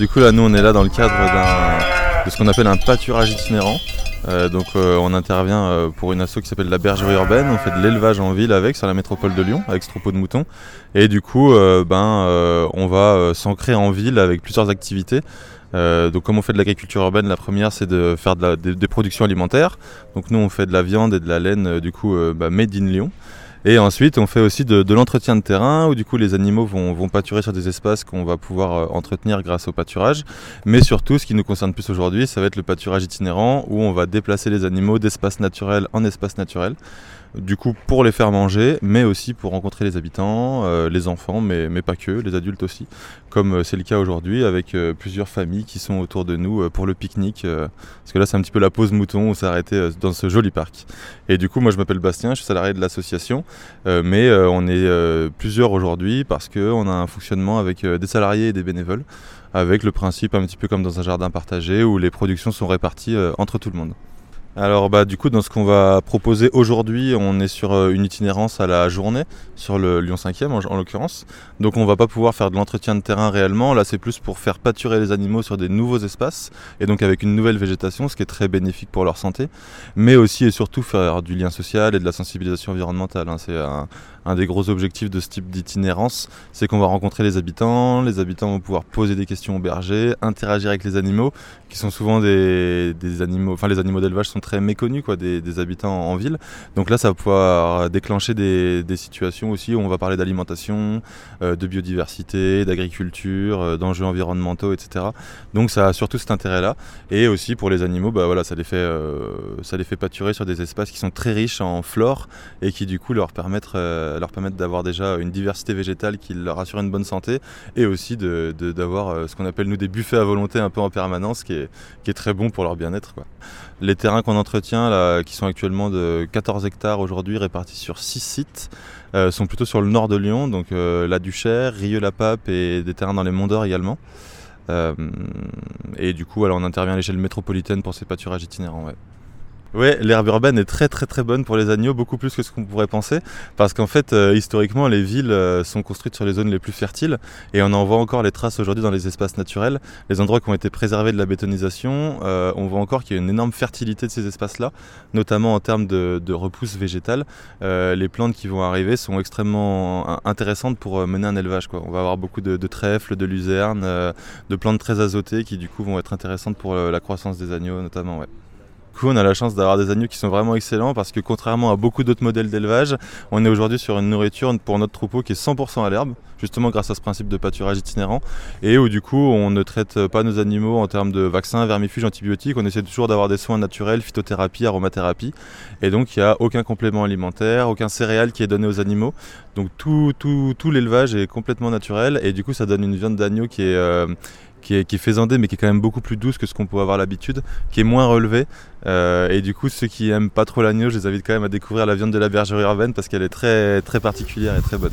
du coup là nous on est là dans le cadre de ce qu'on appelle un pâturage itinérant. Euh, donc euh, on intervient euh, pour une asso qui s'appelle la bergerie urbaine, on fait de l'élevage en ville avec sur la métropole de Lyon avec ce troupeau de moutons et du coup ben on va s'ancrer en ville avec plusieurs activités. donc comme on fait de l'agriculture urbaine, la première c'est de faire des, productions alimentaires. Donc nous on fait de la viande et de la laine du coup bah, made in Lyon. Et ensuite, on fait aussi de, l'entretien de terrain où du coup les animaux vont, pâturer sur des espaces qu'on va pouvoir euh, entretenir grâce au pâturage. Mais surtout, ce qui nous concerne plus aujourd'hui, ça va être le pâturage itinérant où on va déplacer les animaux d'espace naturel en espace naturel du coup pour les faire manger, mais aussi pour rencontrer les habitants, euh, les enfants, mais, pas que, les adultes aussi, comme euh, c'est le cas aujourd'hui avec euh, plusieurs familles qui sont autour de nous pour le pique-nique, parce que là c'est un petit peu la pause mouton, on s'est arrêté dans ce joli parc. Et du coup moi je m'appelle Bastien, je suis salarié de l'association, mais on est plusieurs aujourd'hui parce qu'on a un fonctionnement avec des salariés et des bénévoles, avec le principe un petit peu comme dans un jardin partagé où les productions sont réparties entre tout le monde. Alors bah du coup dans ce qu'on va proposer aujourd'hui, on est sur euh, une itinérance à la journée sur le Lyon 5e en, l'occurrence. Donc on va pas pouvoir faire de l'entretien de terrain réellement, là c'est plus pour faire pâturer les animaux sur des nouveaux espaces et donc avec une nouvelle végétation, ce qui est très bénéfique pour leur santé, mais aussi et surtout faire du lien social et de la sensibilisation environnementale. Hein. Un des gros objectifs de ce type d'itinérance, c'est qu'on va rencontrer les habitants, les habitants vont pouvoir poser des questions aux bergers, interagir avec les animaux, qui sont souvent des, animaux, enfin les animaux d'élevage sont très méconnus quoi, des, habitants en ville. Donc là, ça va pouvoir déclencher des, situations aussi où on va parler d'alimentation, euh, de biodiversité, d'agriculture, euh, d'enjeux environnementaux, etc. Donc ça a surtout cet intérêt-là. Et aussi pour les animaux, bah voilà, ça les fait, euh, ça les fait pâturer sur des espaces qui sont très riches en flore et qui du coup leur permettent leur permettre d'avoir déjà une diversité végétale qui leur assure une bonne santé et aussi d'avoir de, euh, ce qu'on appelle nous des buffets à volonté un peu en permanence qui est, qui est très bon pour leur bien-être. Les terrains qu'on entretient, là, qui sont actuellement de 14 hectares aujourd'hui répartis sur 6 sites, euh, sont plutôt sur le nord de Lyon, donc la Duchère, Rieux-la-Pape et des terrains dans les Monts d'Or également. et du coup, alors, on intervient à l'échelle métropolitaine pour ces pâturages itinérants. Oui, l'herbe urbaine est très très très bonne pour les agneaux, beaucoup plus que ce qu'on pourrait penser, parce qu'en fait, euh, historiquement, les villes euh, sont construites sur les zones les plus fertiles, et on en voit encore les traces aujourd'hui dans les espaces naturels. Les endroits qui ont été préservés de la bétonisation, euh, on voit encore qu'il y a une énorme fertilité de ces espaces-là, notamment en termes de, repousse végétale. les plantes qui vont arriver sont extrêmement intéressantes pour mener un élevage. Quoi. On va avoir beaucoup de, trèfles, de luzernes, de plantes très azotées qui du coup vont être intéressantes pour la croissance des agneaux notamment. Ouais on a la chance d'avoir des agneaux qui sont vraiment excellents parce que contrairement à beaucoup d'autres modèles d'élevage, on est aujourd'hui sur une nourriture pour notre troupeau qui est 100% à l'herbe, justement grâce à ce principe de pâturage itinérant, et où du coup on ne traite pas nos animaux en termes de vaccins, vermifuges, antibiotiques, on essaie toujours d'avoir des soins naturels, phytothérapie, aromathérapie, et donc il n'y a aucun complément alimentaire, aucun céréal qui est donné aux animaux, donc tout l'élevage est complètement naturel, et du coup ça donne une viande d'agneau qui est... Euh, qui est, qui faisandée mais qui est quand même beaucoup plus douce que ce qu'on peut avoir l'habitude, qui est moins relevée. Euh, et du coup, ceux qui aiment pas trop l'agneau, je les invite quand même à découvrir la viande de la bergerie urbaine parce qu'elle est très, très particulière et très bonne.